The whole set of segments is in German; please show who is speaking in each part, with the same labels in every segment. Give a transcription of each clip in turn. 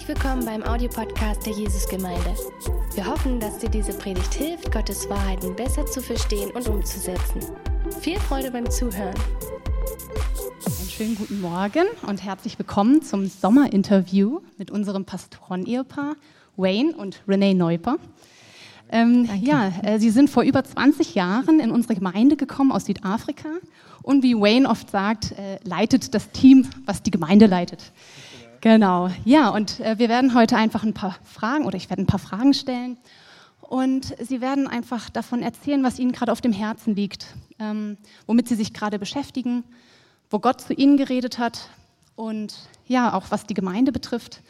Speaker 1: Herzlich willkommen beim Audiopodcast der Jesusgemeinde. Wir hoffen, dass dir diese Predigt hilft, Gottes Wahrheiten besser zu verstehen und umzusetzen. Viel Freude beim Zuhören.
Speaker 2: Einen schönen guten Morgen und herzlich willkommen zum Sommerinterview mit unserem Pastoren-Ehepaar Wayne und Renee Neuper. Ähm, ja, äh, sie sind vor über 20 Jahren in unsere Gemeinde gekommen aus Südafrika und wie Wayne oft sagt, äh, leitet das Team, was die Gemeinde leitet. Genau, ja, und äh, wir werden heute einfach ein paar Fragen oder ich werde ein paar Fragen stellen und Sie werden einfach davon erzählen, was Ihnen gerade auf dem Herzen liegt, ähm, womit Sie sich gerade beschäftigen, wo Gott zu Ihnen geredet hat und ja, auch was die Gemeinde betrifft.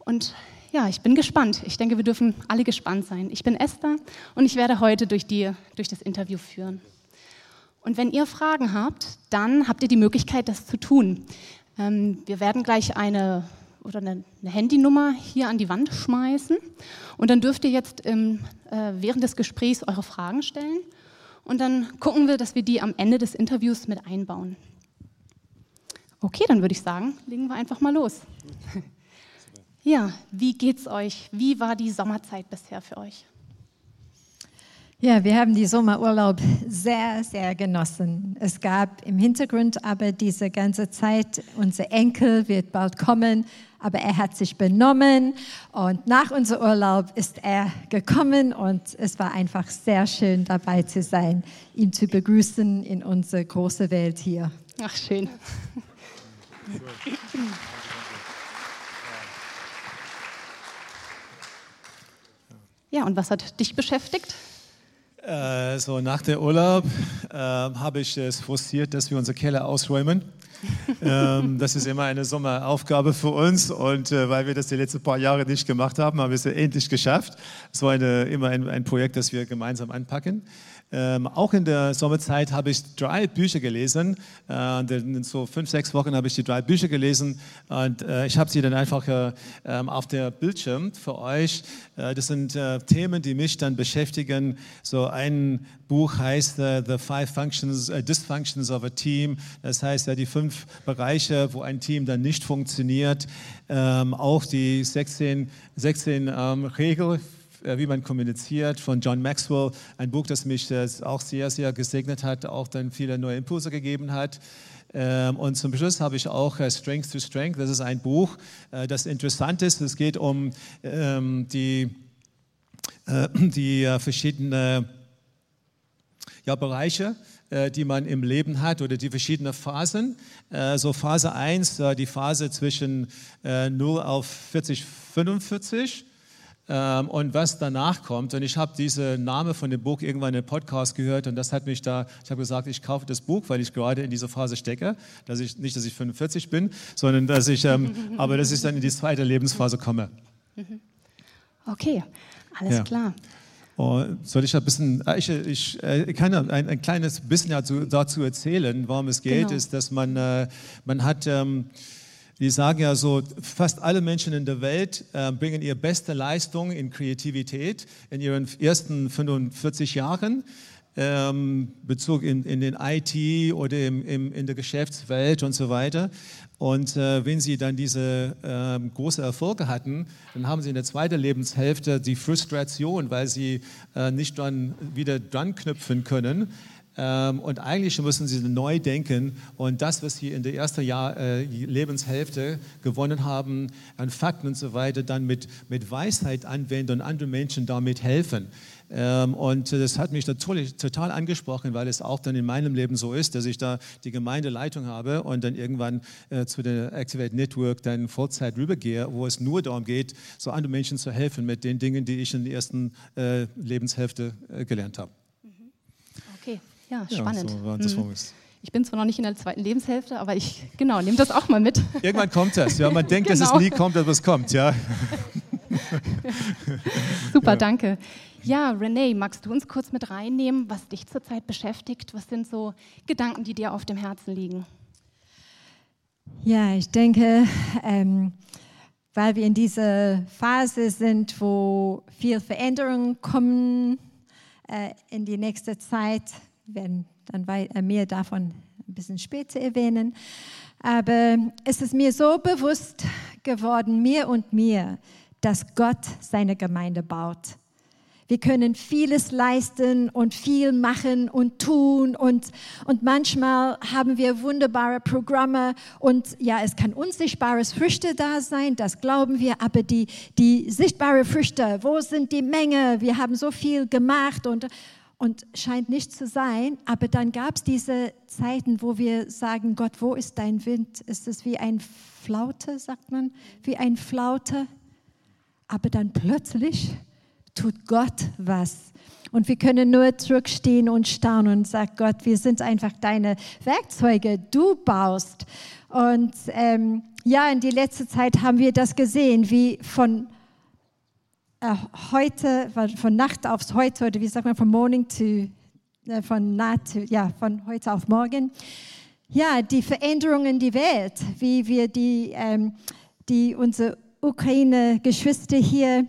Speaker 2: Und ja, ich bin gespannt. Ich denke, wir dürfen alle gespannt sein. Ich bin Esther und ich werde heute durch, die, durch das Interview führen. Und wenn ihr Fragen habt, dann habt ihr die Möglichkeit, das zu tun. Ähm, wir werden gleich eine oder eine, eine, Handynummer hier an die Wand schmeißen und dann dürft ihr jetzt im, äh, während des Gesprächs eure Fragen stellen und dann gucken wir, dass wir die am Ende des Interviews mit einbauen. Okay, dann würde ich sagen, legen wir einfach mal los. Ja, wie geht's euch? Wie war die Sommerzeit bisher für euch?
Speaker 3: Ja, wir haben die Sommerurlaub sehr, sehr genossen. Es gab im Hintergrund aber diese ganze Zeit, unser Enkel wird bald kommen, aber er hat sich benommen und nach unserem Urlaub ist er gekommen und es war einfach sehr schön dabei zu sein, ihn zu begrüßen in unsere große Welt hier.
Speaker 2: Ach, schön. Ja, und was hat dich beschäftigt?
Speaker 4: Äh, so nach der Urlaub äh, habe ich es frustriert, dass wir unsere Keller ausräumen. ähm, das ist immer eine Sommeraufgabe für uns und äh, weil wir das die letzten paar Jahre nicht gemacht haben, haben wir es endlich geschafft. Es war eine, immer ein, ein Projekt, das wir gemeinsam anpacken. Ähm, auch in der Sommerzeit habe ich drei Bücher gelesen. Äh, in so fünf, sechs Wochen habe ich die drei Bücher gelesen und äh, ich habe sie dann einfach äh, ähm, auf der Bildschirm für euch. Äh, das sind äh, Themen, die mich dann beschäftigen. So ein Buch heißt uh, The Five Functions, uh, Dysfunctions of a Team. Das heißt ja die fünf Bereiche, wo ein Team dann nicht funktioniert. Ähm, auch die 16, 16 ähm, Regeln äh, wie man kommuniziert, von John Maxwell, ein Buch, das mich auch sehr, sehr gesegnet hat, auch dann viele neue Impulse gegeben hat. Ähm, und zum Schluss habe ich auch äh, Strength to Strength, das ist ein Buch, äh, das interessant ist. Es geht um ähm, die, die verschiedenen ja, Bereiche, die man im Leben hat oder die verschiedenen Phasen. So Phase 1, die Phase zwischen 0 auf 40, 45 ähm, und was danach kommt. Und ich habe diesen Namen von dem Buch irgendwann in einem Podcast gehört und das hat mich da, ich habe gesagt, ich kaufe das Buch, weil ich gerade in dieser Phase stecke. Dass ich, nicht, dass ich 45 bin, sondern dass ich, ähm, aber dass ich dann in die zweite Lebensphase komme.
Speaker 2: Okay, alles ja. klar.
Speaker 4: Oh, soll ich ein bisschen, äh, ich, ich, äh, kann ein, ein kleines bisschen dazu, dazu erzählen, worum es geht, genau. ist, dass man, äh, man hat, ähm, die sagen ja so, fast alle Menschen in der Welt äh, bringen ihre beste Leistung in Kreativität in ihren ersten 45 Jahren. Ähm, Bezug in, in den IT oder im, im, in der Geschäftswelt und so weiter. Und äh, wenn sie dann diese äh, große Erfolge hatten, dann haben sie in der zweiten Lebenshälfte die Frustration, weil sie äh, nicht dann wieder dran knüpfen können. Ähm, und eigentlich müssen sie neu denken und das, was sie in der ersten Jahr, äh, Lebenshälfte gewonnen haben, an Fakten und so weiter, dann mit, mit Weisheit anwenden und anderen Menschen damit helfen. Ähm, und das hat mich natürlich total angesprochen, weil es auch dann in meinem Leben so ist, dass ich da die Gemeindeleitung habe und dann irgendwann äh, zu der Activate Network dann Vollzeit rübergehe, wo es nur darum geht, so anderen Menschen zu helfen mit den Dingen, die ich in der ersten äh, Lebenshälfte gelernt habe.
Speaker 2: Ja, spannend. Ja, so mhm. Ich bin zwar noch nicht in der zweiten Lebenshälfte, aber ich genau nehme das auch mal mit.
Speaker 4: Irgendwann kommt das. Ja, man denkt, genau. dass es genau. nie kommt, aber es kommt, ja.
Speaker 2: Super, ja. danke. Ja, Renee, magst du uns kurz mit reinnehmen, was dich zurzeit beschäftigt? Was sind so Gedanken, die dir auf dem Herzen liegen?
Speaker 3: Ja, ich denke, ähm, weil wir in dieser Phase sind, wo viel Veränderungen kommen äh, in die nächste Zeit, werden dann äh, mehr davon ein bisschen später erwähnen. Aber es ist mir so bewusst geworden, mir und mir, dass Gott seine Gemeinde baut. Wir können vieles leisten und viel machen und tun und, und manchmal haben wir wunderbare Programme und ja, es kann unsichtbares Früchte da sein, das glauben wir, aber die, die sichtbare Früchte, wo sind die Menge? Wir haben so viel gemacht und, und scheint nicht zu sein, aber dann gab es diese Zeiten, wo wir sagen, Gott, wo ist dein Wind? Ist es wie ein Flaute, sagt man, wie ein Flaute? Aber dann plötzlich tut Gott was. Und wir können nur zurückstehen und staunen und sagen, Gott, wir sind einfach deine Werkzeuge, du baust. Und ähm, ja, in die letzte Zeit haben wir das gesehen, wie von heute, von Nacht aufs heute, oder wie sagt man, von morning to, äh, von Nacht ja, von heute auf morgen. Ja, die Veränderungen in die Welt, wie wir die, ähm, die unsere Ukraine-Geschwister hier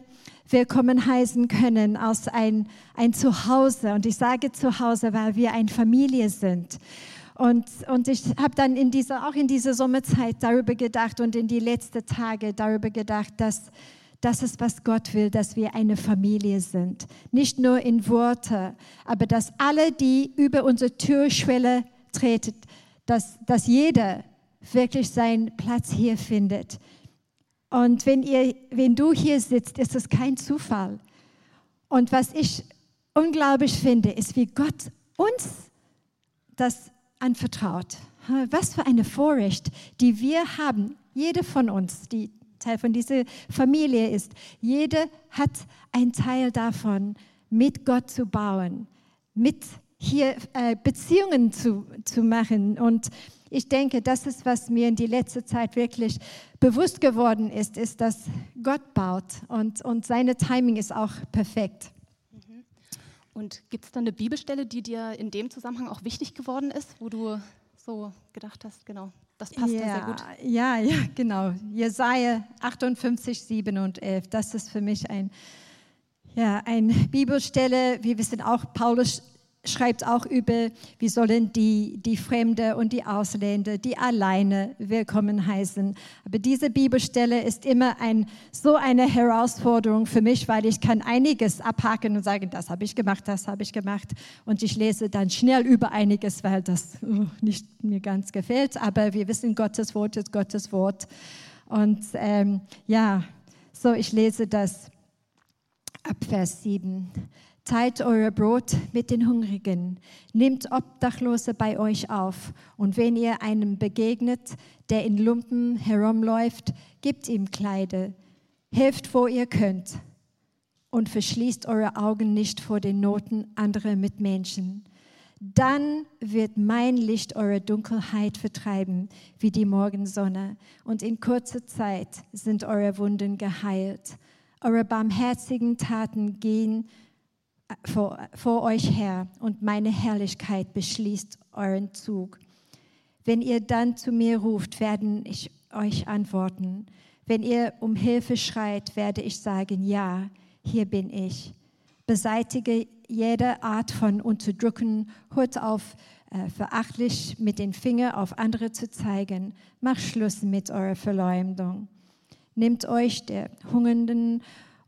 Speaker 3: willkommen heißen können aus ein, ein Zuhause. Und ich sage Zuhause, weil wir eine Familie sind. Und, und ich habe dann in dieser, auch in dieser Sommerzeit darüber gedacht und in die letzten Tage darüber gedacht, dass das ist, was Gott will, dass wir eine Familie sind. Nicht nur in Worte, aber dass alle, die über unsere Türschwelle treten, dass, dass jeder wirklich seinen Platz hier findet. Und wenn, ihr, wenn du hier sitzt, ist es kein Zufall. Und was ich unglaublich finde, ist, wie Gott uns das anvertraut. Was für eine Vorrecht, die wir haben, jede von uns, die Teil von dieser Familie ist. Jede hat einen Teil davon, mit Gott zu bauen, mit hier äh, Beziehungen zu, zu machen und ich denke, das ist, was mir in die letzte Zeit wirklich bewusst geworden ist, ist, dass Gott baut und, und seine Timing ist auch perfekt.
Speaker 2: Mhm. Und gibt es da eine Bibelstelle, die dir in dem Zusammenhang auch wichtig geworden ist, wo du so gedacht hast, genau, das passt ja, sehr gut?
Speaker 3: Ja, ja, genau. Jesaja 58, 7 und 11, das ist für mich ein, ja, eine Bibelstelle. Wir wissen auch, Paulus schreibt auch über, wie sollen die, die Fremde und die Ausländer, die alleine willkommen heißen. Aber diese Bibelstelle ist immer ein, so eine Herausforderung für mich, weil ich kann einiges abhaken und sagen, das habe ich gemacht, das habe ich gemacht. Und ich lese dann schnell über einiges, weil das uh, nicht mir ganz gefällt. Aber wir wissen, Gottes Wort ist Gottes Wort. Und ähm, ja, so ich lese das ab Vers 7. Teilt euer Brot mit den Hungrigen, nehmt Obdachlose bei euch auf. Und wenn ihr einem begegnet, der in Lumpen herumläuft, gebt ihm Kleider, helft, wo ihr könnt. Und verschließt eure Augen nicht vor den Noten anderer Mitmenschen. Dann wird mein Licht eure Dunkelheit vertreiben wie die Morgensonne. Und in kurzer Zeit sind eure Wunden geheilt. Eure barmherzigen Taten gehen vor, vor euch her und meine Herrlichkeit beschließt euren Zug. Wenn ihr dann zu mir ruft, werden ich euch antworten. Wenn ihr um Hilfe schreit, werde ich sagen, ja, hier bin ich. Beseitige jede Art von Unterdrücken, hört auf, äh, verachtlich mit den Fingern auf andere zu zeigen. Macht Schluss mit eurer Verleumdung. Nehmt euch der Hungernden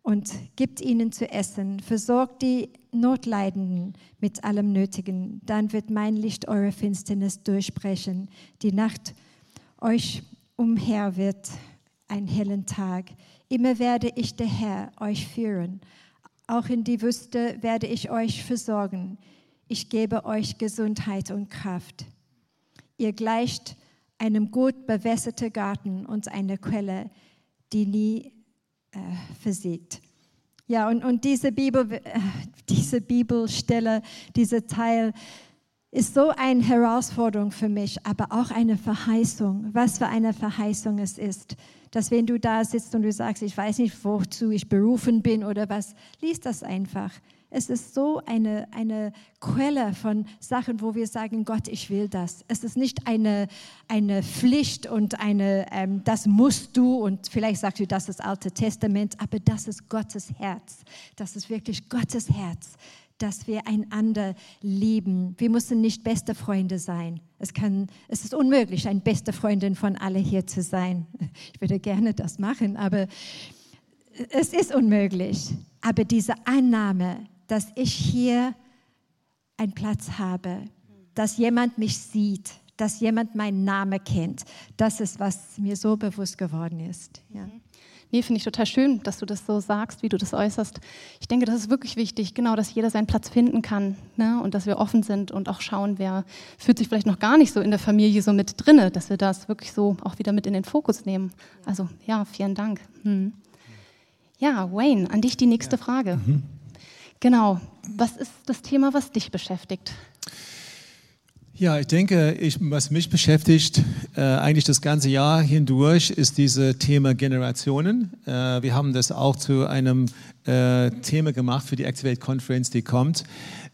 Speaker 3: und gibt ihnen zu essen. Versorgt die Notleidenden mit allem Nötigen. Dann wird mein Licht eure Finsternis durchbrechen. Die Nacht euch umher wird ein hellen Tag. Immer werde ich der Herr euch führen. Auch in die Wüste werde ich euch versorgen. Ich gebe euch Gesundheit und Kraft. Ihr gleicht einem gut bewässerten Garten und einer Quelle, die nie äh, versiegt. Ja, und, und diese, Bibel, äh, diese Bibelstelle, dieser Teil ist so eine Herausforderung für mich, aber auch eine Verheißung. Was für eine Verheißung es ist, dass wenn du da sitzt und du sagst, ich weiß nicht, wozu ich berufen bin oder was, liest das einfach. Es ist so eine, eine Quelle von Sachen, wo wir sagen, Gott, ich will das. Es ist nicht eine, eine Pflicht und eine, ähm, das musst du und vielleicht sagst du, das ist das Alte Testament, aber das ist Gottes Herz. Das ist wirklich Gottes Herz dass wir einander lieben. Wir müssen nicht beste Freunde sein. Es, kann, es ist unmöglich, eine beste Freundin von alle hier zu sein. Ich würde gerne das machen, aber es ist unmöglich. Aber diese Annahme, dass ich hier einen Platz habe, dass jemand mich sieht, dass jemand meinen Namen kennt, das ist, was mir so bewusst geworden ist. Ja. Mhm.
Speaker 2: Nee, finde ich total schön, dass du das so sagst, wie du das äußerst. Ich denke, das ist wirklich wichtig, genau, dass jeder seinen Platz finden kann ne? und dass wir offen sind und auch schauen, wer fühlt sich vielleicht noch gar nicht so in der Familie so mit drinne, dass wir das wirklich so auch wieder mit in den Fokus nehmen. Also ja, vielen Dank. Hm. Ja, Wayne, an dich die nächste Frage. Mhm. Genau, was ist das Thema, was dich beschäftigt?
Speaker 4: Ja, ich denke, ich, was mich beschäftigt äh, eigentlich das ganze Jahr hindurch, ist dieses Thema Generationen. Äh, wir haben das auch zu einem äh, Thema gemacht für die Activate Conference, die kommt.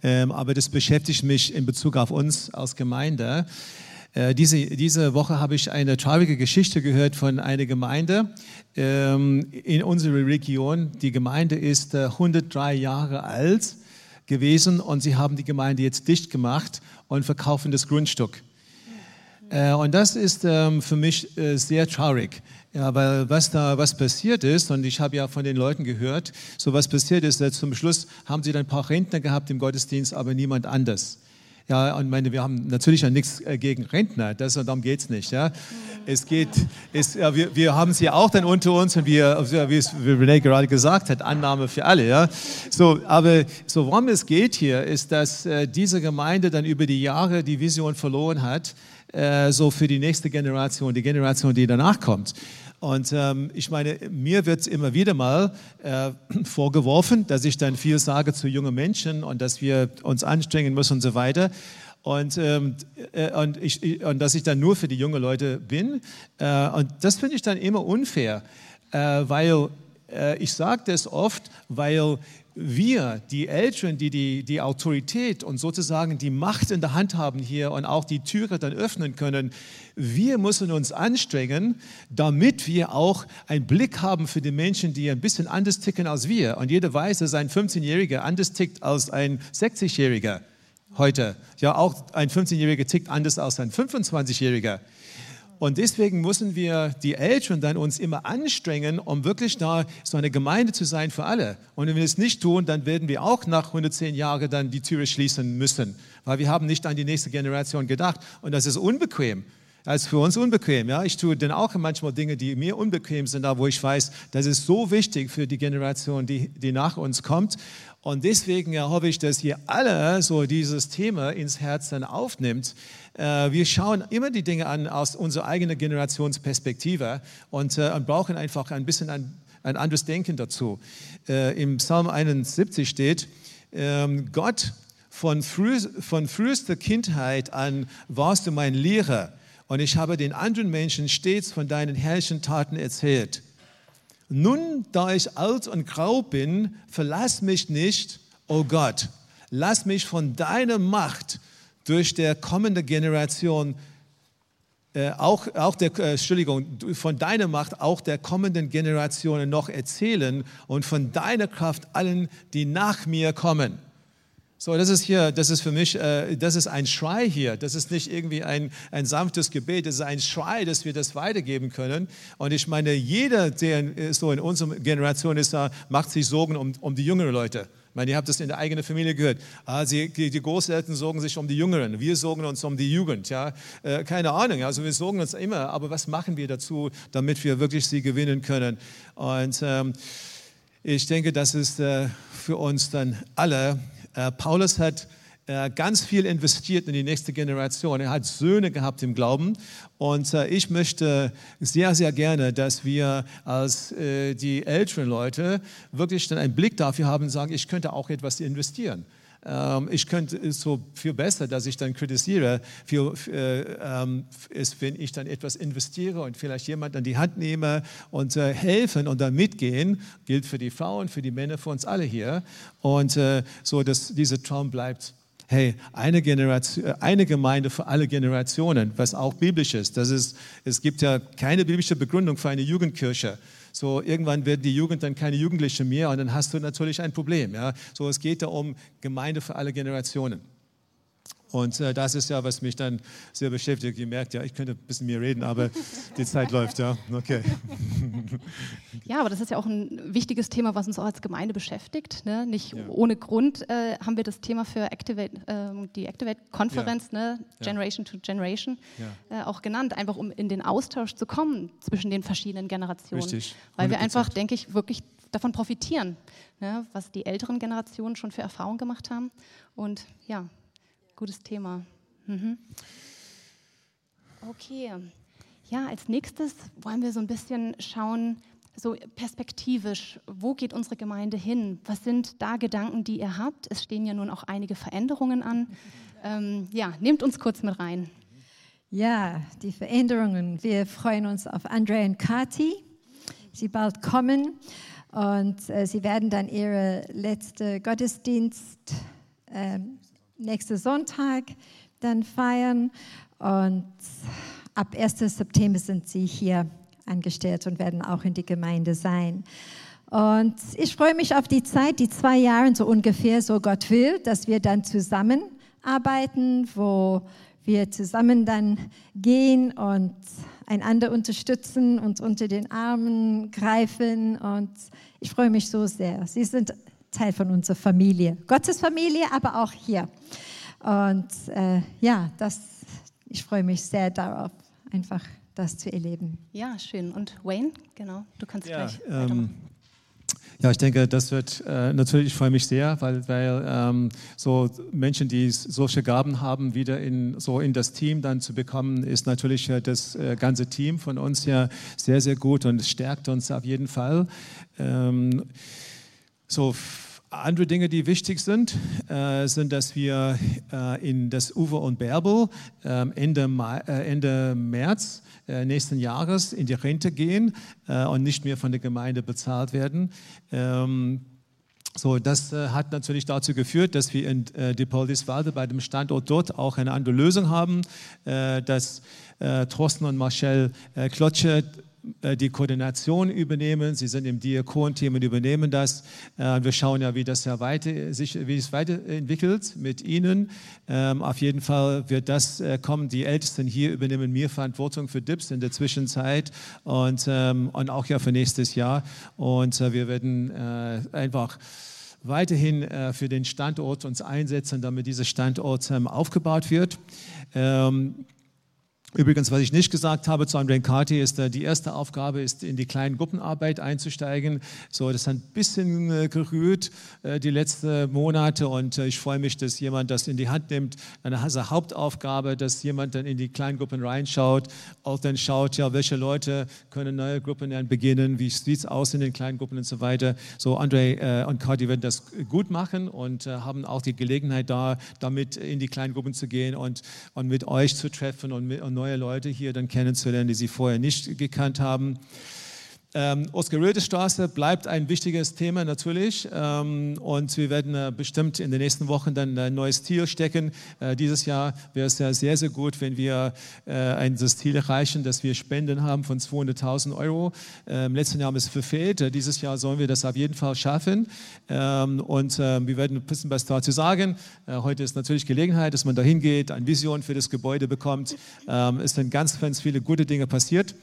Speaker 4: Ähm, aber das beschäftigt mich in Bezug auf uns als Gemeinde. Äh, diese, diese Woche habe ich eine traurige Geschichte gehört von einer Gemeinde ähm, in unserer Region. Die Gemeinde ist 103 äh, Jahre alt gewesen und sie haben die Gemeinde jetzt dicht gemacht und verkaufen das Grundstück. Äh, und das ist ähm, für mich äh, sehr traurig. Ja, weil was da was passiert ist, und ich habe ja von den Leuten gehört, so was passiert ist, dass zum Schluss haben sie dann ein paar Rentner gehabt im Gottesdienst, aber niemand anders. Ja, und meine, wir haben natürlich ja nichts äh, gegen Rentner, das, darum geht es nicht. Ja. Es geht, es, ja, wir, wir haben sie ja auch dann unter uns und wir, wie es René gerade gesagt hat, Annahme für alle. Ja. So, aber so worum es geht hier, ist, dass äh, diese Gemeinde dann über die Jahre die Vision verloren hat, äh, so für die nächste Generation, die Generation, die danach kommt. Und ähm, ich meine, mir wird immer wieder mal äh, vorgeworfen, dass ich dann viel sage zu jungen Menschen und dass wir uns anstrengen müssen und so weiter. Und, ähm, äh, und, ich, und dass ich dann nur für die jungen Leute bin. Äh, und das finde ich dann immer unfair, äh, weil äh, ich sage das oft, weil wir, die Älteren, die, die die Autorität und sozusagen die Macht in der Hand haben hier und auch die Türe dann öffnen können, wir müssen uns anstrengen, damit wir auch einen Blick haben für die Menschen, die ein bisschen anders ticken als wir. Und jeder weiß, dass ein 15-Jähriger anders tickt als ein 60-Jähriger heute. Ja, auch ein 15-Jähriger tickt anders als ein 25-Jähriger. Und deswegen müssen wir die Eltern dann uns immer anstrengen, um wirklich da so eine Gemeinde zu sein für alle. Und wenn wir es nicht tun, dann werden wir auch nach 110 Jahren dann die Türe schließen müssen, weil wir haben nicht an die nächste Generation gedacht. Und das ist unbequem. Das ist für uns unbequem. Ja? Ich tue dann auch manchmal Dinge, die mir unbequem sind, da wo ich weiß, das ist so wichtig für die Generation, die, die nach uns kommt. Und deswegen ja, hoffe ich, dass ihr alle so dieses Thema ins Herz dann aufnimmt. Äh, wir schauen immer die Dinge an aus unserer eigenen Generationsperspektive und, äh, und brauchen einfach ein bisschen ein, ein anderes Denken dazu. Äh, Im Psalm 71 steht, ähm, Gott, von, früh, von frühester Kindheit an warst du mein Lehrer und ich habe den anderen Menschen stets von deinen herrlichen Taten erzählt. Nun, da ich alt und grau bin, verlass mich nicht, o oh Gott. Lass mich von deiner Macht durch der kommende Generation äh, auch, auch der, äh, Entschuldigung, von deiner Macht auch der kommenden Generationen noch erzählen und von deiner Kraft allen, die nach mir kommen. So, das ist hier, das ist für mich, äh, das ist ein Schrei hier. Das ist nicht irgendwie ein, ein sanftes Gebet, das ist ein Schrei, dass wir das weitergeben können. Und ich meine, jeder, der so in unserer Generation ist, macht sich Sorgen um, um die jüngeren Leute. Ich meine, ihr habt das in der eigenen Familie gehört. Ah, sie, die, die, Großeltern sorgen sich um die Jüngeren, wir sorgen uns um die Jugend. Ja? Äh, keine Ahnung, also wir sorgen uns immer, aber was machen wir dazu, damit wir wirklich sie gewinnen können? Und ähm, ich denke, das ist äh, für uns dann alle äh, Paulus hat äh, ganz viel investiert in die nächste Generation. Er hat Söhne gehabt im Glauben. Und äh, ich möchte sehr, sehr gerne, dass wir als die älteren Leute wirklich dann einen Blick dafür haben und sagen, ich könnte auch etwas investieren. Ähm, ich könnte es so viel besser, dass ich dann kritisiere, viel, ähm, ist, wenn ich dann etwas investiere und vielleicht jemand an die Hand nehme und äh, helfen und dann mitgehen, gilt für die Frauen, für die Männer, für uns alle hier. Und äh, so, dass dieser Traum bleibt hey, eine, Generation, äh, eine Gemeinde für alle Generationen, was auch biblisch ist. Das ist. Es gibt ja keine biblische Begründung für eine Jugendkirche. So, irgendwann wird die Jugend dann keine Jugendliche mehr und dann hast du natürlich ein Problem. Ja? So, es geht da um Gemeinde für alle Generationen. Und äh, das ist ja, was mich dann sehr beschäftigt. Ihr merkt ja, ich könnte ein bisschen mehr reden, aber die Zeit läuft, ja. Okay.
Speaker 2: Ja, aber das ist ja auch ein wichtiges Thema, was uns auch als Gemeinde beschäftigt. Ne? Nicht ja. ohne Grund äh, haben wir das Thema für Activate, äh, die Activate-Konferenz, ja. ne? Generation ja. to Generation, äh, auch genannt, einfach um in den Austausch zu kommen zwischen den verschiedenen Generationen. Richtig. Weil wir einfach, denke ich, wirklich davon profitieren, ne? was die älteren Generationen schon für Erfahrungen gemacht haben. Und ja, Gutes Thema. Mhm. Okay. Ja, als nächstes wollen wir so ein bisschen schauen, so perspektivisch, wo geht unsere Gemeinde hin? Was sind da Gedanken, die ihr habt? Es stehen ja nun auch einige Veränderungen an. Ähm, ja, nehmt uns kurz mit rein.
Speaker 3: Ja, die Veränderungen. Wir freuen uns auf Andre und Kati. Sie bald kommen und äh, sie werden dann ihre letzte Gottesdienst ähm, nächsten Sonntag dann feiern. Und ab 1. September sind sie hier angestellt und werden auch in die Gemeinde sein. Und ich freue mich auf die Zeit, die zwei Jahre so ungefähr, so Gott will, dass wir dann zusammenarbeiten, wo wir zusammen dann gehen und einander unterstützen und unter den Armen greifen. Und ich freue mich so sehr. Sie sind Teil von unserer Familie. Gottes Familie, aber auch hier. Und äh, ja, das, ich freue mich sehr darauf, einfach das zu erleben.
Speaker 2: Ja, schön. Und Wayne, genau, du kannst ja, gleich
Speaker 4: ähm, ja, ich denke, das wird äh, natürlich, ich freue mich sehr, weil, weil ähm, so Menschen, die solche Gaben haben, wieder in, so in das Team dann zu bekommen, ist natürlich äh, das äh, ganze Team von uns ja sehr, sehr gut und es stärkt uns auf jeden Fall. Ähm, so andere Dinge, die wichtig sind, äh, sind, dass wir äh, in das Uwe und Bärbel äh, Ende, Mai, äh, Ende, März äh, nächsten Jahres in die Rente gehen äh, und nicht mehr von der Gemeinde bezahlt werden. Ähm, so, das äh, hat natürlich dazu geführt, dass wir in äh, Depoldiswalde bei dem Standort dort auch eine andere Lösung haben, äh, dass Thorsten und Marcel Klotsche äh, die Koordination übernehmen. Sie sind im Diakon-Team und übernehmen das. Äh, wir schauen ja, wie das ja weiter, sich, wie es weiterentwickelt mit Ihnen. Ähm, auf jeden Fall wird das äh, kommen. Die Ältesten hier übernehmen mir Verantwortung für DIPS in der Zwischenzeit und, ähm, und auch ja für nächstes Jahr. Und wir werden einfach weiterhin für den Standort uns einsetzen, damit dieser Standort ähm, aufgebaut wird. Übrigens, was ich nicht gesagt habe zu André Kati, ist, äh, die erste Aufgabe ist, in die kleinen Gruppenarbeit einzusteigen. So, das hat ein bisschen äh, gerührt äh, die letzten Monate und ich freue mich, dass jemand das in die Hand nimmt. Eine Hauptaufgabe, dass jemand dann in die kleinen Gruppen reinschaut, auch dann schaut, ja, welche Leute können neue Gruppen dann beginnen, wie sieht es aus in den kleinen Gruppen und so weiter. So, André und Kati werden das gut machen und haben auch die Gelegenheit da, damit in die kleinen Gruppen zu gehen und, und mit euch zu treffen und, mit, und neue Leute hier dann kennenzulernen, die sie vorher nicht gekannt haben. Ähm, Oskar-Röde-Straße bleibt ein wichtiges Thema natürlich ähm, und wir werden äh, bestimmt in den nächsten Wochen dann ein neues Ziel stecken. Äh, dieses Jahr wäre es ja sehr, sehr gut, wenn wir äh, ein Ziel erreichen, dass wir Spenden haben von 200.000 Euro. Ähm, letzten Jahr haben wir es verfehlt. Äh, dieses Jahr sollen wir das auf jeden Fall schaffen ähm, und äh, wir werden ein bisschen was dazu sagen. Äh, heute ist natürlich Gelegenheit, dass man da hingeht, eine Vision für das Gebäude bekommt. Ähm, es sind ganz, ganz viele gute Dinge passiert.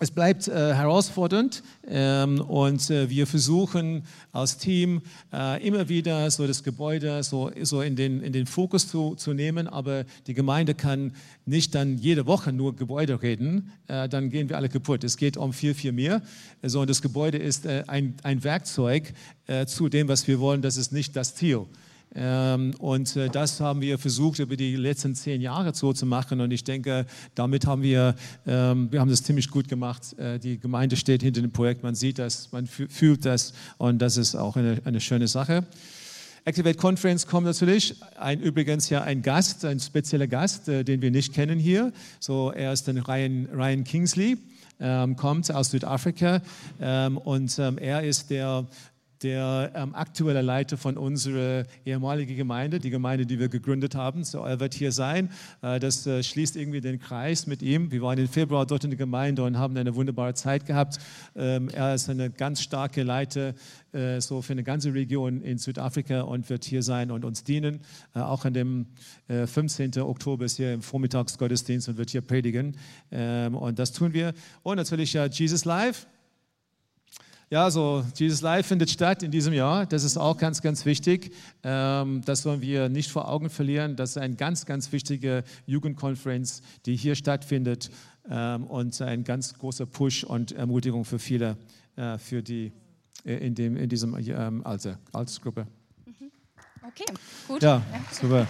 Speaker 4: Es bleibt äh, herausfordernd ähm, und äh, wir versuchen als Team äh, immer wieder so das Gebäude so, so in, den, in den Fokus zu, zu nehmen, aber die Gemeinde kann nicht dann jede Woche nur Gebäude reden, äh, dann gehen wir alle kaputt. Es geht um viel, viel mehr. So, und das Gebäude ist äh, ein, ein Werkzeug äh, zu dem, was wir wollen, das ist nicht das Ziel. Ähm, und äh, das haben wir versucht, über die letzten zehn Jahre so zu machen. Und ich denke, damit haben wir, ähm, wir haben das ziemlich gut gemacht. Äh, die Gemeinde steht hinter dem Projekt, man sieht das, man fühlt das und das ist auch eine, eine schöne Sache. Activate Conference kommt natürlich, ein, übrigens ja ein Gast, ein spezieller Gast, äh, den wir nicht kennen hier. So, er ist dann Ryan, Ryan Kingsley, ähm, kommt aus Südafrika ähm, und ähm, er ist der der ähm, aktuelle Leiter von unserer ehemaligen Gemeinde, die Gemeinde, die wir gegründet haben. So, er wird hier sein. Äh, das äh, schließt irgendwie den Kreis mit ihm. Wir waren im Februar dort in der Gemeinde und haben eine wunderbare Zeit gehabt. Ähm, er ist eine ganz starke Leiter äh, so für eine ganze Region in Südafrika und wird hier sein und uns dienen. Äh, auch an dem äh, 15. Oktober ist hier im Vormittagsgottesdienst und wird hier predigen. Ähm, und das tun wir. Und natürlich Jesus Live. Ja, so Jesus Live findet statt in diesem Jahr. Das ist auch ganz, ganz wichtig. Ähm, das sollen wir nicht vor Augen verlieren. Das ist eine ganz, ganz wichtige Jugendkonferenz, die hier stattfindet ähm, und ein ganz großer Push und Ermutigung für viele, äh, für die äh, in, dem, in diesem ähm, Alter, Altersgruppe.
Speaker 2: Mhm. Okay, gut.
Speaker 4: Ja, super.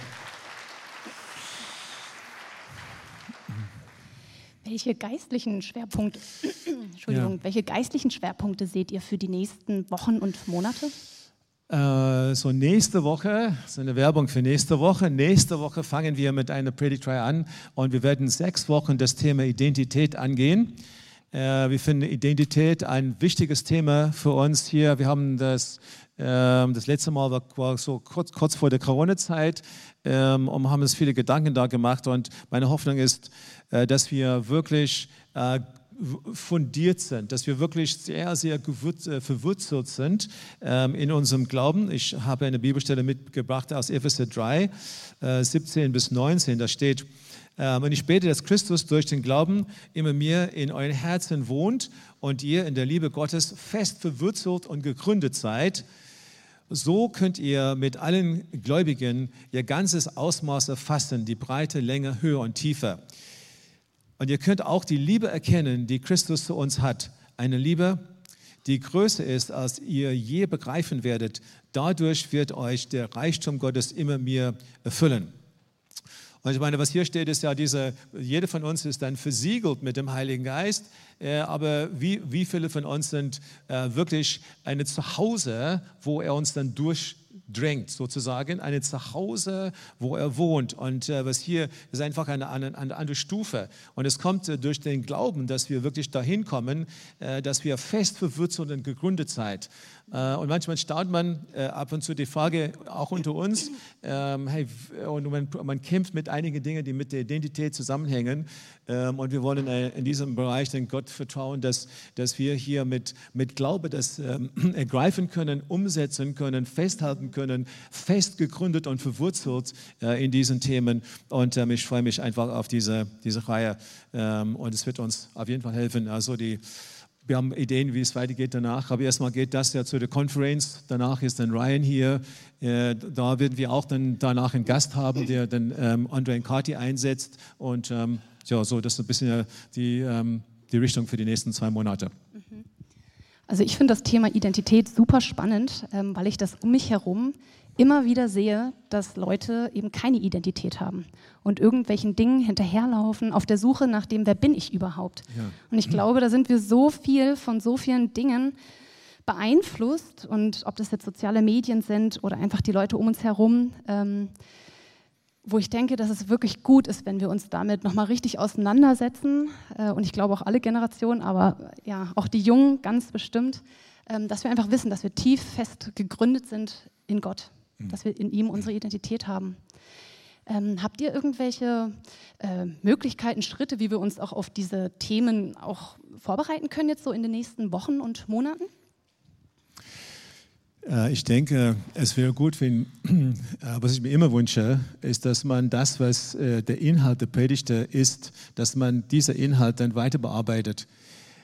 Speaker 2: Welche geistlichen Schwerpunkte, Entschuldigung, ja. welche geistlichen Schwerpunkte seht ihr für die nächsten Wochen und Monate?
Speaker 4: Äh, so nächste Woche, so eine Werbung für nächste Woche. Nächste Woche fangen wir mit einer Predigtreihe an und wir werden sechs Wochen das Thema Identität angehen. Äh, wir finden Identität ein wichtiges Thema für uns hier. Wir haben das das letzte Mal war, war so kurz, kurz, vor der Corona-Zeit ähm, und haben uns viele Gedanken da gemacht. Und meine Hoffnung ist, äh, dass wir wirklich äh, fundiert sind, dass wir wirklich sehr, sehr äh, verwurzelt sind ähm, in unserem Glauben. Ich habe eine Bibelstelle mitgebracht aus Epheser 3, 17 bis 19. Da steht, und ich bete, dass Christus durch den Glauben immer mehr in euren Herzen wohnt und ihr in der Liebe Gottes fest verwurzelt und gegründet seid so könnt ihr mit allen Gläubigen ihr ganzes Ausmaß erfassen, die Breite, Länge, Höhe und Tiefe. Und ihr könnt auch die Liebe erkennen, die Christus zu uns hat. Eine Liebe, die größer ist, als ihr je begreifen werdet. Dadurch wird euch der Reichtum Gottes immer mehr erfüllen. Und ich meine, was hier steht, ist ja diese, jeder von uns ist dann versiegelt mit dem Heiligen Geist. Äh, aber wie, wie viele von uns sind äh, wirklich eine Zuhause, wo er uns dann durchdrängt, sozusagen, eine Zuhause, wo er wohnt. Und äh, was hier ist einfach eine, eine, eine andere Stufe. Und es kommt durch den Glauben, dass wir wirklich dahin kommen, dass wir fest verwurzelt und gegründet sind. Äh, und manchmal staunt man äh, ab und zu die Frage, auch unter uns, ähm, hey, und man, man, kämpft mit einigen Dingen, die mit der Identität zusammenhängen. Ähm, und wir wollen äh, in diesem Bereich den Gott vertrauen, dass, dass wir hier mit, mit Glaube das ähm, ergreifen können, umsetzen können, festhalten können, fest gegründet und verwurzelt in diesen Themen. Und ich freue mich einfach auf diese, diese Reihe. und es wird uns auf jeden Fall helfen. Also die wir haben Ideen, wie es weitergeht danach. Aber erstmal geht das ja zu der Konferenz. Danach ist dann Ryan hier. Äh, da werden wir auch dann danach einen Gast haben, der dann ähm, Andre Kati einsetzt. Und ähm, ja, so, das ist ein bisschen die, ähm, die Richtung für die nächsten zwei Monate.
Speaker 2: Also ich finde das Thema Identität super spannend, ähm, weil ich das um mich herum immer wieder sehe, dass Leute eben keine Identität haben und irgendwelchen Dingen hinterherlaufen auf der Suche nach dem, wer bin ich überhaupt. Ja. Und ich glaube, da sind wir so viel von so vielen Dingen beeinflusst und ob das jetzt soziale Medien sind oder einfach die Leute um uns herum, ähm, wo ich denke, dass es wirklich gut ist, wenn wir uns damit nochmal richtig auseinandersetzen äh, und ich glaube auch alle Generationen, aber ja, auch die Jungen ganz bestimmt, ähm, dass wir einfach wissen, dass wir tief fest gegründet sind in Gott. Dass wir in ihm unsere Identität haben. Ähm, habt ihr irgendwelche äh, Möglichkeiten, Schritte, wie wir uns auch auf diese Themen auch vorbereiten können, jetzt so in den nächsten Wochen und Monaten?
Speaker 4: Äh, ich denke, es wäre gut, wenn, äh, was ich mir immer wünsche, ist, dass man das, was äh, der Inhalt der Predigte ist, dass man dieser Inhalt dann weiter bearbeitet.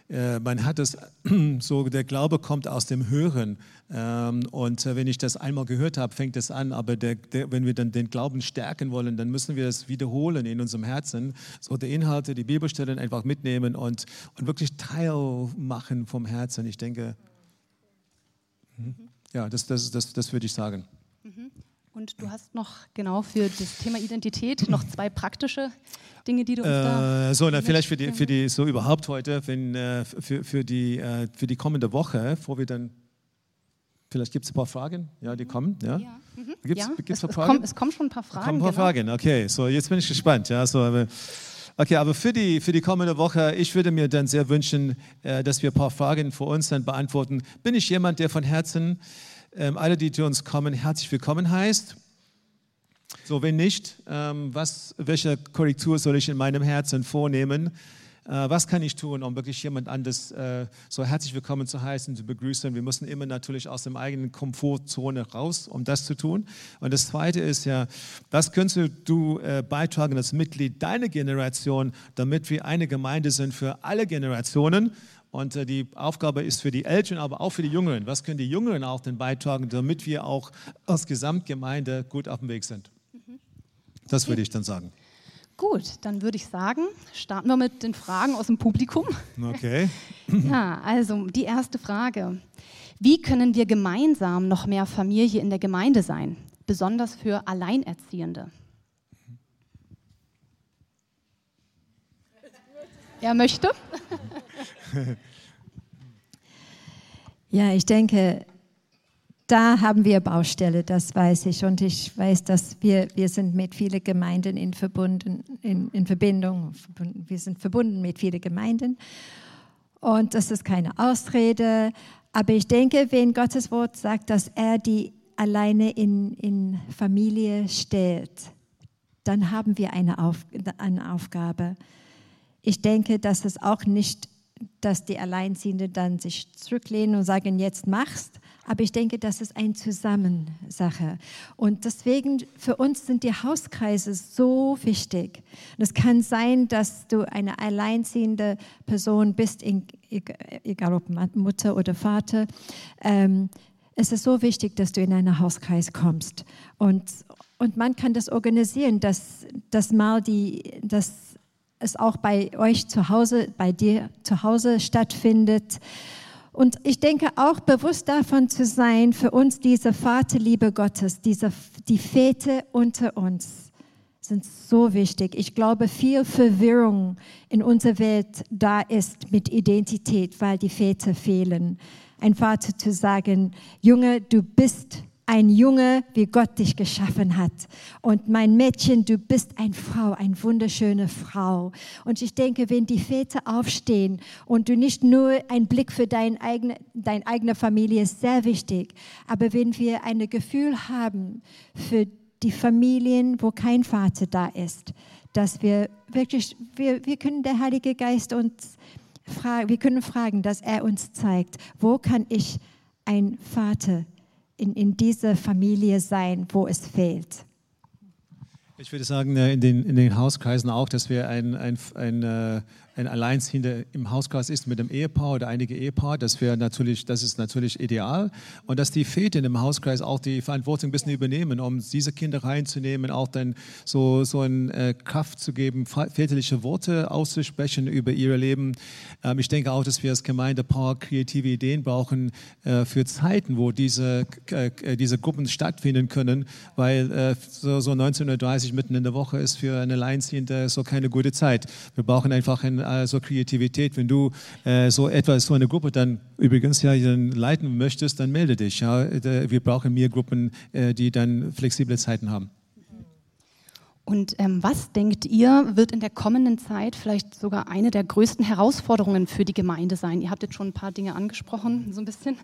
Speaker 4: Äh, man hat es so, der Glaube kommt aus dem Hören. Ähm, und äh, wenn ich das einmal gehört habe, fängt es an. Aber der, der, wenn wir dann den Glauben stärken wollen, dann müssen wir das wiederholen in unserem Herzen. So die Inhalte, die Bibelstellen einfach mitnehmen und, und wirklich Teil machen vom Herzen. Ich denke, hm, ja, das, das, das, das würde ich sagen.
Speaker 2: Mhm. Und du hast noch genau für das Thema Identität noch zwei praktische Dinge, die du uns äh, da.
Speaker 4: So, na, vielleicht für die, für die, so überhaupt heute, wenn, äh, für, für, die, äh, für die kommende Woche, wo wir dann. Vielleicht gibt es ein paar Fragen, ja, die kommen. Ja. ja.
Speaker 2: Mhm. Gibt es ja, es, Fragen? Es kommen, es kommen, schon ein paar Fragen. Es kommen
Speaker 4: ein paar genau. Fragen, okay. So, jetzt bin ich gespannt. Ja, so, Okay, aber für die, für die kommende Woche, ich würde mir dann sehr wünschen, äh, dass wir ein paar Fragen für uns dann beantworten. Bin ich jemand, der von Herzen ähm, alle, die zu uns kommen, herzlich willkommen heißt? So, wenn nicht, ähm, was, welche Korrektur soll ich in meinem Herzen vornehmen? Äh, was kann ich tun, um wirklich jemand anderes äh, so herzlich willkommen zu heißen, zu begrüßen? Wir müssen immer natürlich aus der eigenen Komfortzone raus, um das zu tun. Und das Zweite ist ja, was könntest du äh, beitragen als Mitglied deiner Generation, damit wir eine Gemeinde sind für alle Generationen? Und die Aufgabe ist für die Älteren, aber auch für die Jüngeren. Was können die Jüngeren auch denn beitragen, damit wir auch als Gesamtgemeinde gut auf dem Weg sind? Das würde ich dann sagen.
Speaker 2: Gut, dann würde ich sagen, starten wir mit den Fragen aus dem Publikum.
Speaker 4: Okay.
Speaker 2: ja, also die erste Frage. Wie können wir gemeinsam noch mehr Familie in der Gemeinde sein, besonders für Alleinerziehende? Er möchte?
Speaker 3: Ja, ich denke, da haben wir Baustelle, das weiß ich. Und ich weiß, dass wir, wir sind mit vielen Gemeinden in, verbunden, in, in Verbindung, wir sind verbunden mit vielen Gemeinden. Und das ist keine Ausrede. Aber ich denke, wenn Gottes Wort sagt, dass er die alleine in, in Familie stellt, dann haben wir eine, Auf, eine Aufgabe. Ich denke, dass es auch nicht, dass die Alleinziehenden dann sich zurücklehnen und sagen, jetzt machst, aber ich denke, das ist eine Zusammensache. Und deswegen, für uns sind die Hauskreise so wichtig. Und es kann sein, dass du eine alleinziehende Person bist, egal ob Mutter oder Vater. Ähm, es ist so wichtig, dass du in einen Hauskreis kommst. Und, und man kann das organisieren, dass, dass mal die, dass es auch bei euch zu Hause, bei dir zu Hause stattfindet. Und ich denke auch bewusst davon zu sein, für uns diese Vaterliebe Gottes, diese, die Väter unter uns sind so wichtig. Ich glaube, viel Verwirrung in unserer Welt da ist mit Identität, weil die Väter fehlen. Ein Vater zu sagen, Junge, du bist ein Junge, wie Gott dich geschaffen hat. Und mein Mädchen, du bist eine Frau, eine wunderschöne Frau. Und ich denke, wenn die Väter aufstehen und du nicht nur einen Blick für dein eigene, deine eigene Familie ist sehr wichtig, aber wenn wir ein Gefühl haben für die Familien, wo kein Vater da ist, dass wir wirklich, wir, wir können der Heilige Geist uns fragen, wir können fragen, dass er uns zeigt, wo kann ich ein Vater in, in dieser Familie sein, wo es fehlt.
Speaker 4: Ich würde sagen, äh, in den, in den Hauskreisen auch, dass wir ein, ein, ein, äh, ein Alleinziehender im Hauskreis ist mit einem Ehepaar oder einige Ehepaar, das, wäre natürlich, das ist natürlich ideal. Und dass die Väter dem Hauskreis auch die Verantwortung ein bisschen übernehmen, um diese Kinder reinzunehmen, auch dann so, so eine äh, Kraft zu geben, väterliche Worte auszusprechen über ihr Leben. Ähm, ich denke auch, dass wir als Gemeinde ein paar kreative Ideen brauchen äh, für Zeiten, wo diese, äh, diese Gruppen stattfinden können, weil so, so 1930 mitten in der Woche ist für eine Alleinziehende so keine gute Zeit. Wir brauchen einfach ein äh, so Kreativität. Wenn du äh, so etwas, so eine Gruppe dann übrigens ja dann leiten möchtest, dann melde dich. Ja. Wir brauchen mehr Gruppen, äh, die dann flexible Zeiten haben.
Speaker 2: Und ähm, was denkt ihr, wird in der kommenden Zeit vielleicht sogar eine der größten Herausforderungen für die Gemeinde sein? Ihr habt jetzt schon ein paar Dinge angesprochen, so ein bisschen.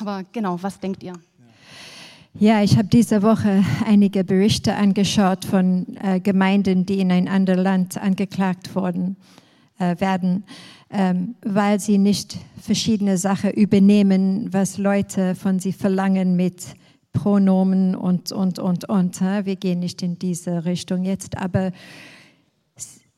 Speaker 2: Aber genau, was denkt ihr?
Speaker 3: Ja, ich habe diese Woche einige Berichte angeschaut von äh, Gemeinden, die in ein anderes Land angeklagt wurden äh, werden, ähm, weil sie nicht verschiedene Sachen übernehmen, was Leute von sie verlangen mit Pronomen und, und, und, und. Wir gehen nicht in diese Richtung jetzt, aber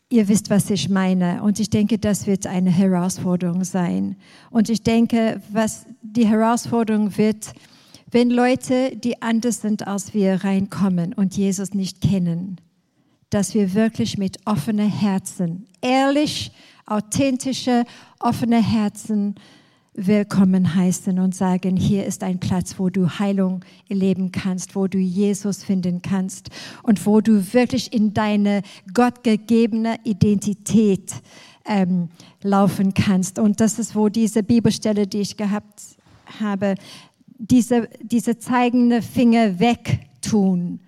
Speaker 3: ihr wisst, was ich meine. Und ich denke, das wird eine Herausforderung sein. Und ich denke, was die Herausforderung wird, wenn Leute, die anders sind als wir, reinkommen und Jesus nicht kennen, dass wir wirklich mit offenen Herzen, ehrlich, authentische, offene Herzen willkommen heißen und sagen, hier ist ein Platz, wo du Heilung erleben kannst, wo du Jesus finden kannst und wo du wirklich in deine gottgegebene Identität ähm, laufen kannst. Und das ist, wo diese Bibelstelle, die ich gehabt habe, diese, diese zeigende Finger wegtun,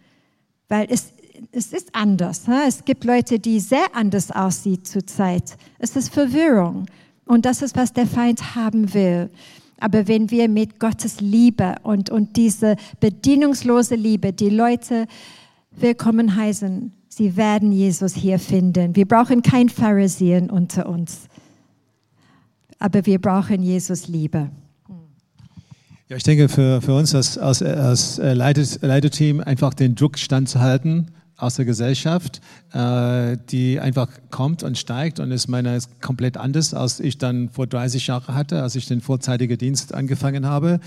Speaker 3: weil es es ist anders. Es gibt Leute, die sehr anders aussehen zurzeit. Es ist Verwirrung. Und das ist, was der Feind haben will. Aber wenn wir mit Gottes Liebe und, und diese bedingungslose Liebe die Leute willkommen heißen, sie werden Jesus hier finden. Wir brauchen kein Pharisäer unter uns. Aber wir brauchen Jesus Liebe.
Speaker 4: Ja, ich denke, für, für uns als, als, als Leiteteam einfach den Druck standzuhalten aus der Gesellschaft, äh, die einfach kommt und steigt und ist meiner ist komplett anders, als ich dann vor 30 Jahren hatte, als ich den vorzeitigen Dienst angefangen habe.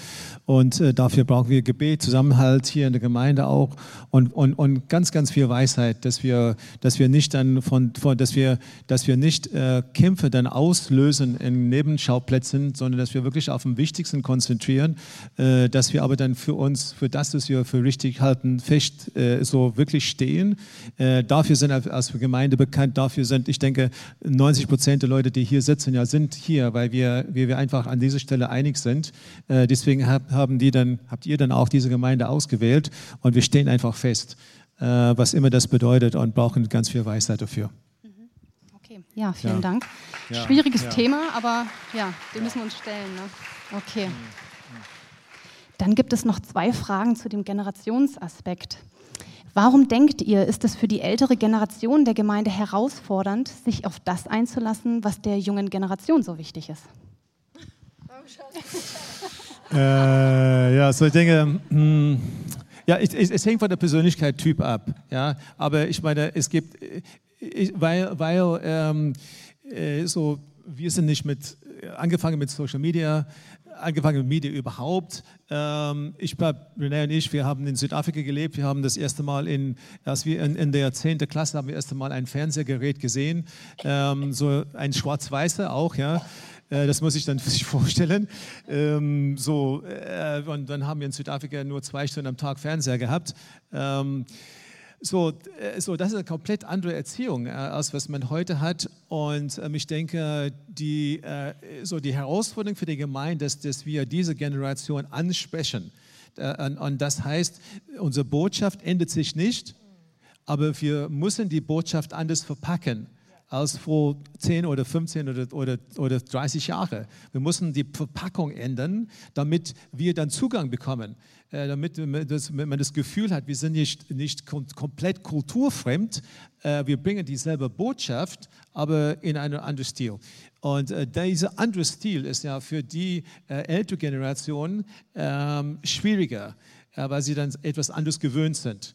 Speaker 4: Und äh, dafür brauchen wir Gebet, Zusammenhalt hier in der Gemeinde auch und, und, und ganz, ganz viel Weisheit, dass wir, dass wir nicht dann von, von dass wir, dass wir nicht äh, Kämpfe dann auslösen in Nebenschauplätzen, sondern dass wir wirklich auf dem Wichtigsten konzentrieren, äh, dass wir aber dann für uns, für das, was wir für richtig halten, fest äh, so wirklich stehen stehen. Äh, dafür sind als Gemeinde bekannt, dafür sind, ich denke, 90 Prozent der Leute, die hier sitzen, ja, sind hier, weil wir, weil wir einfach an dieser Stelle einig sind. Äh, deswegen hab, haben die dann, habt ihr dann auch diese Gemeinde ausgewählt und wir stehen einfach fest, äh, was immer das bedeutet und brauchen ganz viel Weisheit dafür.
Speaker 2: Mhm. Okay, ja, vielen ja. Dank. Ja. Schwieriges ja. Thema, aber ja, dem müssen wir uns stellen. Ne? Okay. Mhm. Dann gibt es noch zwei Fragen zu dem Generationsaspekt. Warum denkt ihr, ist es für die ältere Generation der Gemeinde herausfordernd, sich auf das einzulassen, was der jungen Generation so wichtig ist?
Speaker 4: äh, ja, so ich denke, hm, ja, es, es, hängt von der Persönlichkeit Typ ab. Ja, aber ich meine, es gibt, ich, weil, weil ähm, äh, so, wir sind nicht mit angefangen mit Social Media, angefangen mit Medien überhaupt. Ähm, ich, René und ich, wir haben in Südafrika gelebt. Wir haben das erste Mal, in, als wir in, in der 10. Klasse, haben wir das erste ein Fernsehgerät gesehen. Ähm, so ein schwarz-weißer auch, ja. Äh, das muss ich dann sich vorstellen. Ähm, so, äh, und dann haben wir in Südafrika nur zwei Stunden am Tag Fernseher gehabt. Ähm, so, äh, so, das ist eine komplett andere Erziehung, äh, als was man heute hat. Und ähm, ich denke, die, äh, so die Herausforderung für die Gemeinde ist, dass wir diese Generation ansprechen. Und das heißt, unsere Botschaft endet sich nicht, aber wir müssen die Botschaft anders verpacken als vor 10 oder 15 oder, oder, oder 30 Jahren. Wir müssen die Verpackung ändern, damit wir dann Zugang bekommen. Äh, damit man das Gefühl hat, wir sind nicht, nicht komplett kulturfremd, äh, wir bringen dieselbe Botschaft, aber in einem anderen Stil. Und äh, dieser andere Stil ist ja für die ältere Generation ähm, schwieriger, weil sie dann etwas anderes gewöhnt sind.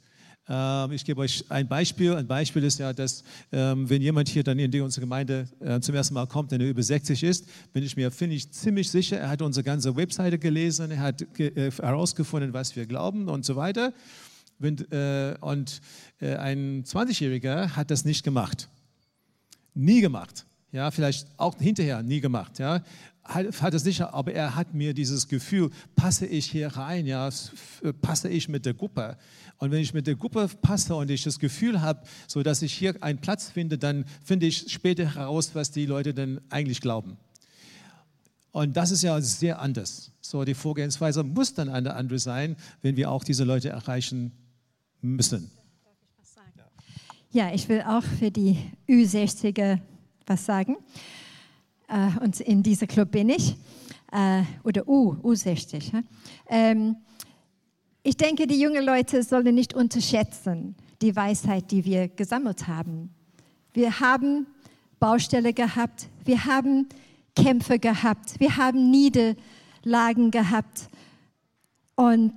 Speaker 4: Ähm, ich gebe euch ein Beispiel. Ein Beispiel ist ja, dass ähm, wenn jemand hier dann in die unsere Gemeinde äh, zum ersten Mal kommt, der über 60 ist, bin ich mir finde ich ziemlich sicher, er hat unsere ganze Webseite gelesen, er hat äh, herausgefunden, was wir glauben und so weiter. Äh, und ein 20-Jähriger hat das nicht gemacht. Nie gemacht. Ja, vielleicht auch hinterher nie gemacht. Ja, hat, hat es nicht, aber er hat mir dieses Gefühl, passe ich hier rein, ja, passe ich mit der Gruppe. Und wenn ich mit der Gruppe passe und ich das Gefühl habe, so dass ich hier einen Platz finde, dann finde ich später heraus, was die Leute denn eigentlich glauben. Und das ist ja sehr anders. So, die Vorgehensweise muss dann eine andere sein, wenn wir auch diese Leute erreichen müssen.
Speaker 3: Ja, ich will auch für die Ü60er was sagen. Äh, und in diesem Club bin ich. Äh, oder U, U60. Ähm, ich denke, die jungen Leute sollen nicht unterschätzen die Weisheit, die wir gesammelt haben. Wir haben Baustelle gehabt, wir haben Kämpfe gehabt, wir haben Niederlagen gehabt. Und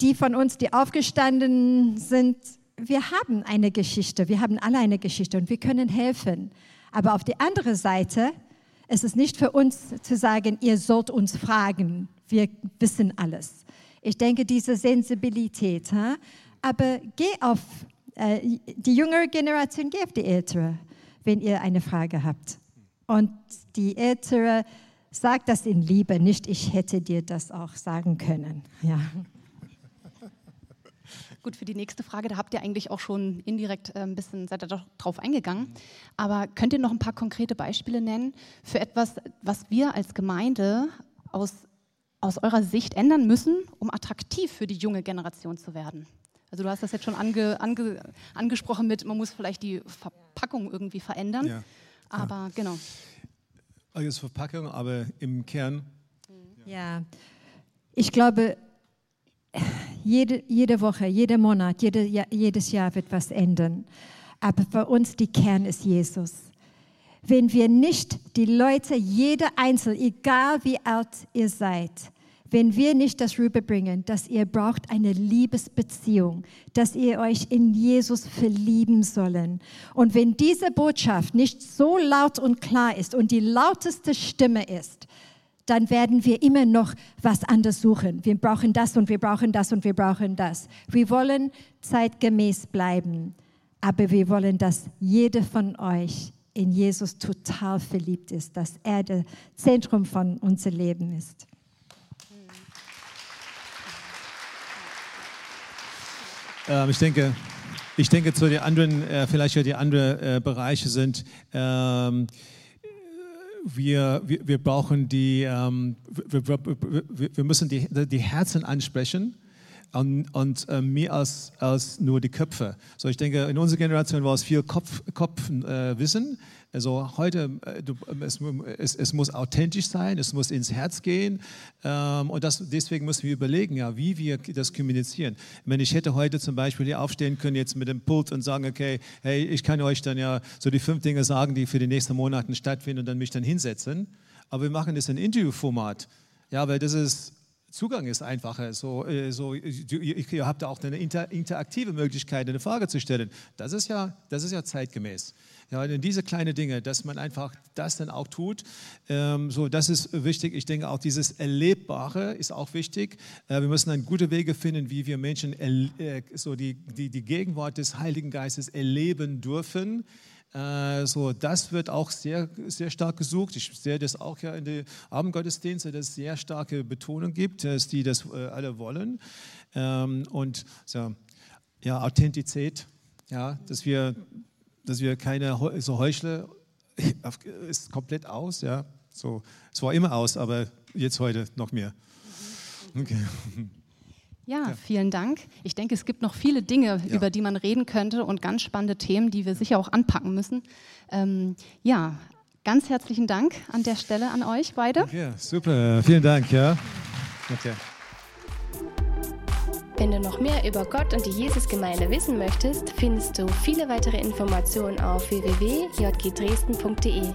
Speaker 3: die von uns, die aufgestanden sind, wir haben eine Geschichte, wir haben alle eine Geschichte und wir können helfen. Aber auf die andere Seite ist es nicht für uns zu sagen, ihr sollt uns fragen, wir wissen alles. Ich denke, diese Sensibilität. Ha? Aber geh auf äh, die jüngere Generation, geh auf die ältere, wenn ihr eine Frage habt. Und die ältere sagt das in Liebe, nicht ich hätte dir das auch sagen können. Ja.
Speaker 2: Gut, für die nächste Frage, da habt ihr eigentlich auch schon indirekt äh, ein bisschen, seid ihr drauf eingegangen. Aber könnt ihr noch ein paar konkrete Beispiele nennen für etwas, was wir als Gemeinde aus aus eurer Sicht ändern müssen, um attraktiv für die junge Generation zu werden? Also du hast das jetzt schon ange, ange, angesprochen mit, man muss vielleicht die Verpackung irgendwie verändern. Ja. Aber ja. genau.
Speaker 4: Also Verpackung, aber im Kern.
Speaker 3: Ja, ich glaube, jede, jede Woche, jeder Monat, jede, jedes Jahr wird was ändern. Aber für uns die Kern ist Jesus. Wenn wir nicht die Leute, jeder Einzelne, egal wie alt ihr seid, wenn wir nicht das rüberbringen, dass ihr braucht eine Liebesbeziehung, dass ihr euch in Jesus verlieben sollen. Und wenn diese Botschaft nicht so laut und klar ist und die lauteste Stimme ist, dann werden wir immer noch was anderes suchen. Wir brauchen das und wir brauchen das und wir brauchen das. Wir wollen zeitgemäß bleiben, aber wir wollen, dass jeder von euch in Jesus total verliebt ist, dass er das Zentrum von unserem Leben ist.
Speaker 4: Ähm, ich denke, ich denke zu den anderen, äh, vielleicht ja die anderen äh, Bereiche sind, ähm, wir, wir, wir, brauchen die, ähm, wir, wir, müssen die, die Herzen ansprechen und, und äh, mehr als, als nur die Köpfe. So, ich denke, in unserer Generation war es viel Kopfwissen. Kopf, äh, also heute, äh, du, es, es, es, muss authentisch sein, es muss ins Herz gehen. Ähm, und das, deswegen müssen wir überlegen, ja, wie wir das kommunizieren. Wenn ich hätte heute zum Beispiel hier aufstehen können, jetzt mit dem Pult und sagen, okay, hey, ich kann euch dann ja so die fünf Dinge sagen, die für die nächsten Monate stattfinden und dann mich dann hinsetzen. Aber wir machen das in Interviewformat. Ja, weil das ist Zugang ist einfacher. So, äh, so, ihr habt auch eine interaktive Möglichkeit, eine Frage zu stellen. Das ist ja, das ist ja zeitgemäß. Ja, denn diese kleinen Dinge, dass man einfach das dann auch tut, ähm, so, das ist wichtig. Ich denke auch dieses Erlebbare ist auch wichtig. Äh, wir müssen dann gute Wege finden, wie wir Menschen äh, so die, die, die Gegenwart des Heiligen Geistes erleben dürfen. Äh, so, das wird auch sehr, sehr stark gesucht. Ich sehe das auch ja in den Abendgottesdiensten, dass es sehr starke Betonung gibt, dass die das äh, alle wollen. Ähm, und so, ja, Authentizität, ja, dass wir dass wir keine so Heuchler ist komplett aus, ja. So, es war immer aus, aber jetzt heute noch mehr.
Speaker 2: Okay. Ja, ja, vielen Dank. Ich denke, es gibt noch viele Dinge, ja. über die man reden könnte und ganz spannende Themen, die wir sicher auch anpacken müssen. Ähm, ja, ganz herzlichen Dank an der Stelle an euch beide.
Speaker 4: Ja, super. Vielen Dank. Ja. Okay.
Speaker 1: Wenn du noch mehr über Gott und die Jesusgemeinde wissen möchtest, findest du viele weitere Informationen auf www.jgdresden.de.